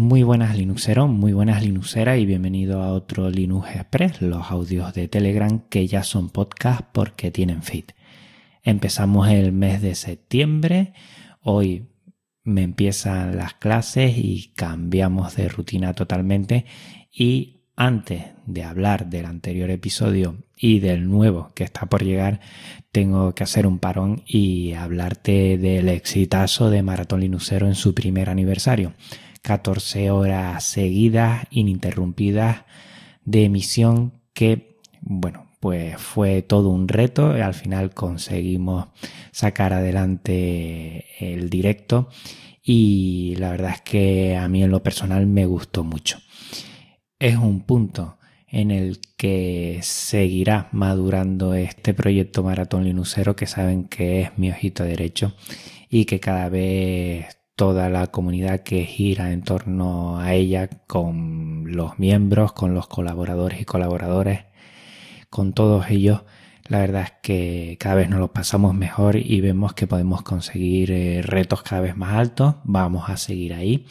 Muy buenas Linuxeros, muy buenas Linuxeras y bienvenido a otro Linux Express, los audios de Telegram que ya son podcast porque tienen feed. Empezamos el mes de septiembre, hoy me empiezan las clases y cambiamos de rutina totalmente y antes de hablar del anterior episodio y del nuevo que está por llegar, tengo que hacer un parón y hablarte del exitazo de Maratón Linuxero en su primer aniversario. 14 horas seguidas, ininterrumpidas de emisión que, bueno, pues fue todo un reto. Al final conseguimos sacar adelante el directo y la verdad es que a mí en lo personal me gustó mucho. Es un punto en el que seguirá madurando este proyecto Maratón Linuxero que saben que es mi ojito derecho y que cada vez toda la comunidad que gira en torno a ella con los miembros, con los colaboradores y colaboradores, con todos ellos. La verdad es que cada vez nos lo pasamos mejor y vemos que podemos conseguir eh, retos cada vez más altos. Vamos a seguir ahí.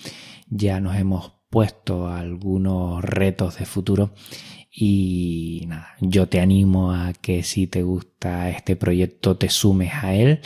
Ya nos hemos puesto algunos retos de futuro y nada, yo te animo a que si te gusta este proyecto te sumes a él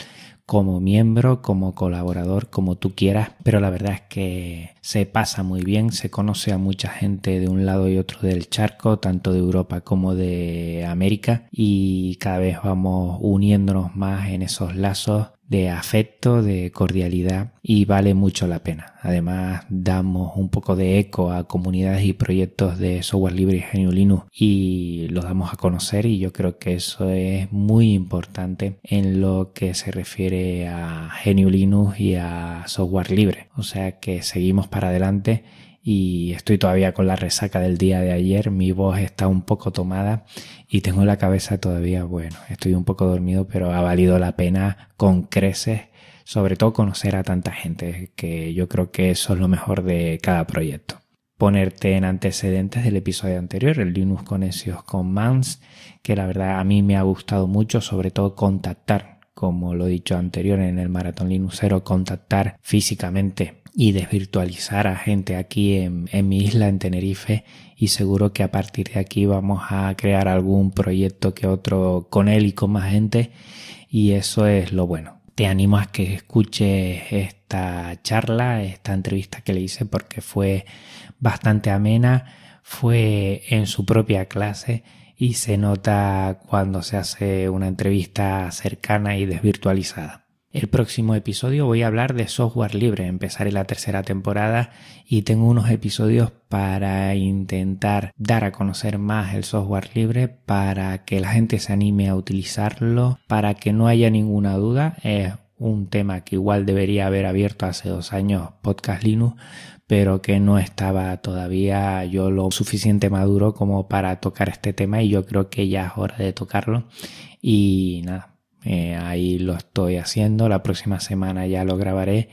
como miembro, como colaborador, como tú quieras, pero la verdad es que se pasa muy bien, se conoce a mucha gente de un lado y otro del charco, tanto de Europa como de América, y cada vez vamos uniéndonos más en esos lazos de afecto, de cordialidad y vale mucho la pena. Además, damos un poco de eco a comunidades y proyectos de software libre y GNU Linux y los damos a conocer y yo creo que eso es muy importante en lo que se refiere a GNU Linux y a software libre. O sea que seguimos para adelante y estoy todavía con la resaca del día de ayer, mi voz está un poco tomada y tengo la cabeza todavía, bueno, estoy un poco dormido, pero ha valido la pena con creces, sobre todo conocer a tanta gente, que yo creo que eso es lo mejor de cada proyecto. Ponerte en antecedentes del episodio anterior, el Linux Conecios con Mans, que la verdad a mí me ha gustado mucho, sobre todo contactar, como lo he dicho anterior en el Maratón Linuxero, contactar físicamente y desvirtualizar a gente aquí en, mi isla, en Tenerife, y seguro que a partir de aquí vamos a crear algún proyecto que otro con él y con más gente, y eso es lo bueno. Te animo a que escuches esta charla, esta entrevista que le hice, porque fue bastante amena, fue en su propia clase y se nota cuando se hace una entrevista cercana y desvirtualizada. El próximo episodio voy a hablar de software libre. Empezaré la tercera temporada y tengo unos episodios para intentar dar a conocer más el software libre, para que la gente se anime a utilizarlo, para que no haya ninguna duda. Es un tema que igual debería haber abierto hace dos años Podcast Linux, pero que no estaba todavía yo lo suficiente maduro como para tocar este tema y yo creo que ya es hora de tocarlo. Y nada, eh, ahí lo estoy haciendo. La próxima semana ya lo grabaré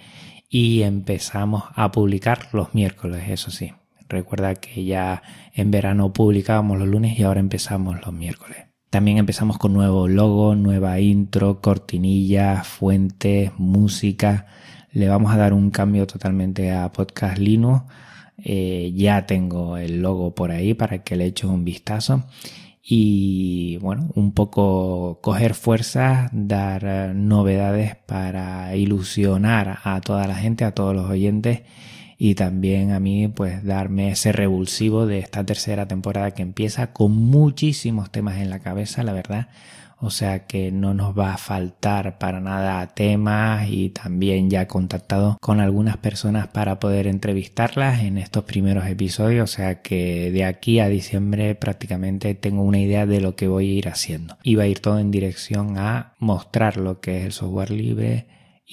y empezamos a publicar los miércoles, eso sí. Recuerda que ya en verano publicábamos los lunes y ahora empezamos los miércoles. También empezamos con nuevo logo, nueva intro, cortinilla, fuentes, música. Le vamos a dar un cambio totalmente a Podcast Linux. Eh, ya tengo el logo por ahí para que le eches un vistazo y bueno, un poco coger fuerzas, dar eh, novedades para ilusionar a toda la gente, a todos los oyentes y también a mí pues darme ese revulsivo de esta tercera temporada que empieza con muchísimos temas en la cabeza, la verdad o sea que no nos va a faltar para nada temas y también ya he contactado con algunas personas para poder entrevistarlas en estos primeros episodios, o sea que de aquí a diciembre prácticamente tengo una idea de lo que voy a ir haciendo. Y va a ir todo en dirección a mostrar lo que es el software libre,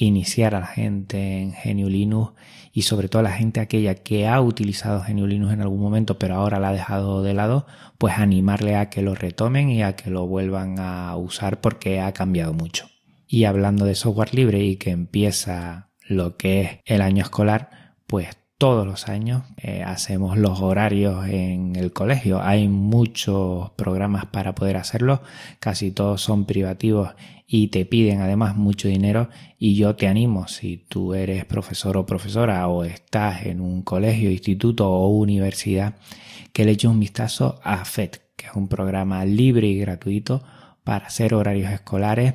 iniciar a la gente en GNU Linux y sobre todo a la gente aquella que ha utilizado GNU Linux en algún momento pero ahora la ha dejado de lado, pues animarle a que lo retomen y a que lo vuelvan a usar porque ha cambiado mucho. Y hablando de software libre y que empieza lo que es el año escolar, pues todos los años eh, hacemos los horarios en el colegio. Hay muchos programas para poder hacerlo, casi todos son privativos y te piden además mucho dinero. Y yo te animo si tú eres profesor o profesora o estás en un colegio, instituto o universidad que le eches un vistazo a FED, que es un programa libre y gratuito para hacer horarios escolares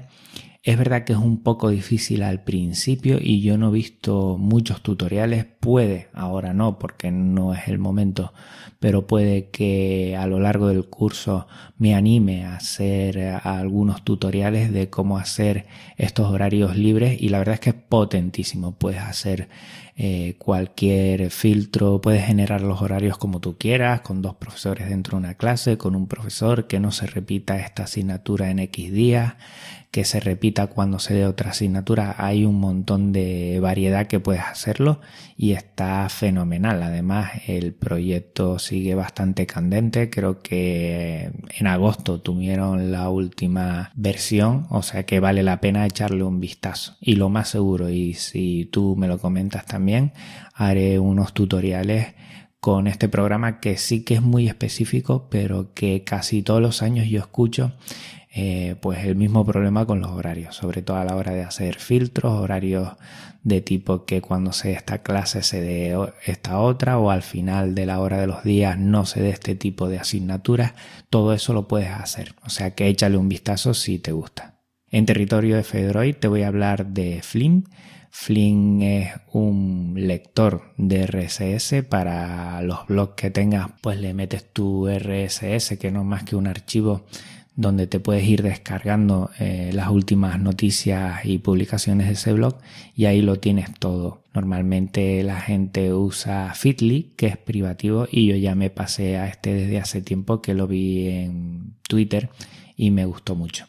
es verdad que es un poco difícil al principio y yo no he visto muchos tutoriales. Puede, ahora no, porque no es el momento, pero puede que a lo largo del curso me anime a hacer eh, algunos tutoriales de cómo hacer estos horarios libres y la verdad es que es potentísimo. Puedes hacer eh, cualquier filtro, puedes generar los horarios como tú quieras, con dos profesores dentro de una clase, con un profesor que no se repita esta asignatura en X días, que se repita cuando se dé otra asignatura. Hay un montón de variedad que puedes hacerlo y está fenomenal. Además, el proyecto sigue bastante candente. Creo que en agosto tuvieron la última versión, o sea que vale la pena echarle un vistazo. Y lo más seguro, y si tú me lo comentas también, haré unos tutoriales con este programa que sí que es muy específico, pero que casi todos los años yo escucho eh, pues el mismo problema con los horarios, sobre todo a la hora de hacer filtros, horarios de tipo que cuando se dé esta clase se dé esta otra o al final de la hora de los días no se dé este tipo de asignaturas, todo eso lo puedes hacer, o sea que échale un vistazo si te gusta. En territorio de Fedroid te voy a hablar de Flim. Flim es un lector de RSS para los blogs que tengas, pues le metes tu RSS que no es más que un archivo donde te puedes ir descargando eh, las últimas noticias y publicaciones de ese blog y ahí lo tienes todo. Normalmente la gente usa Fitly, que es privativo, y yo ya me pasé a este desde hace tiempo que lo vi en Twitter y me gustó mucho.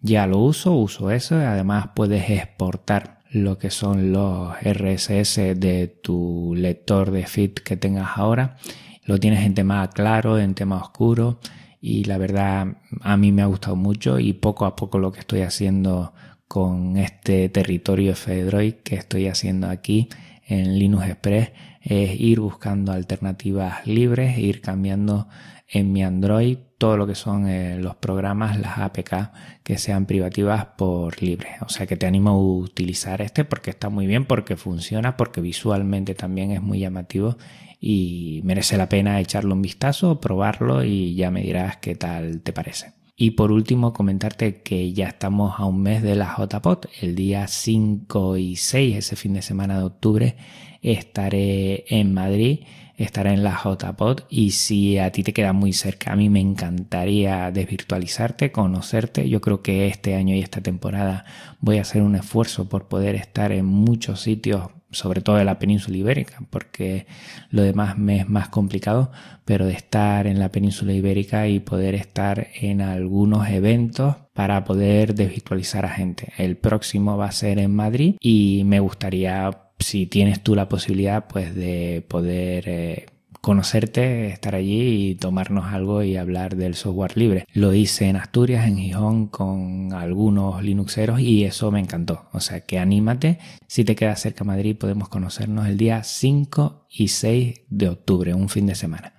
Ya lo uso, uso eso, además puedes exportar lo que son los RSS de tu lector de Fit que tengas ahora. Lo tienes en tema claro, en tema oscuro y la verdad a mí me ha gustado mucho y poco a poco lo que estoy haciendo con este territorio Fedroid que estoy haciendo aquí en Linux Express es ir buscando alternativas libres, ir cambiando en mi Android todo lo que son eh, los programas, las APK que sean privativas por libre. O sea que te animo a utilizar este porque está muy bien, porque funciona, porque visualmente también es muy llamativo y merece la pena echarle un vistazo, probarlo y ya me dirás qué tal te parece. Y por último, comentarte que ya estamos a un mes de la JPOT. El día 5 y 6, ese fin de semana de octubre, estaré en Madrid, estaré en la JPOT y si a ti te queda muy cerca, a mí me encantaría desvirtualizarte, conocerte. Yo creo que este año y esta temporada voy a hacer un esfuerzo por poder estar en muchos sitios sobre todo de la península ibérica, porque lo demás me es más complicado, pero de estar en la península ibérica y poder estar en algunos eventos para poder desvirtualizar a gente. El próximo va a ser en Madrid y me gustaría, si tienes tú la posibilidad, pues de poder... Eh, conocerte, estar allí y tomarnos algo y hablar del software libre. Lo hice en Asturias, en Gijón, con algunos Linuxeros y eso me encantó. O sea que anímate. Si te quedas cerca de Madrid, podemos conocernos el día 5 y 6 de octubre, un fin de semana.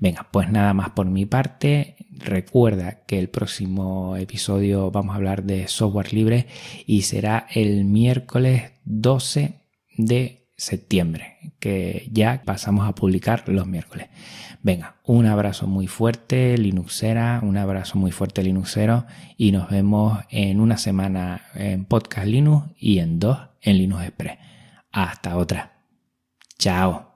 Venga, pues nada más por mi parte. Recuerda que el próximo episodio vamos a hablar de software libre y será el miércoles 12 de septiembre, que ya pasamos a publicar los miércoles. Venga, un abrazo muy fuerte, Linuxera, un abrazo muy fuerte, Linuxero, y nos vemos en una semana en Podcast Linux y en dos en Linux Express. Hasta otra. Chao.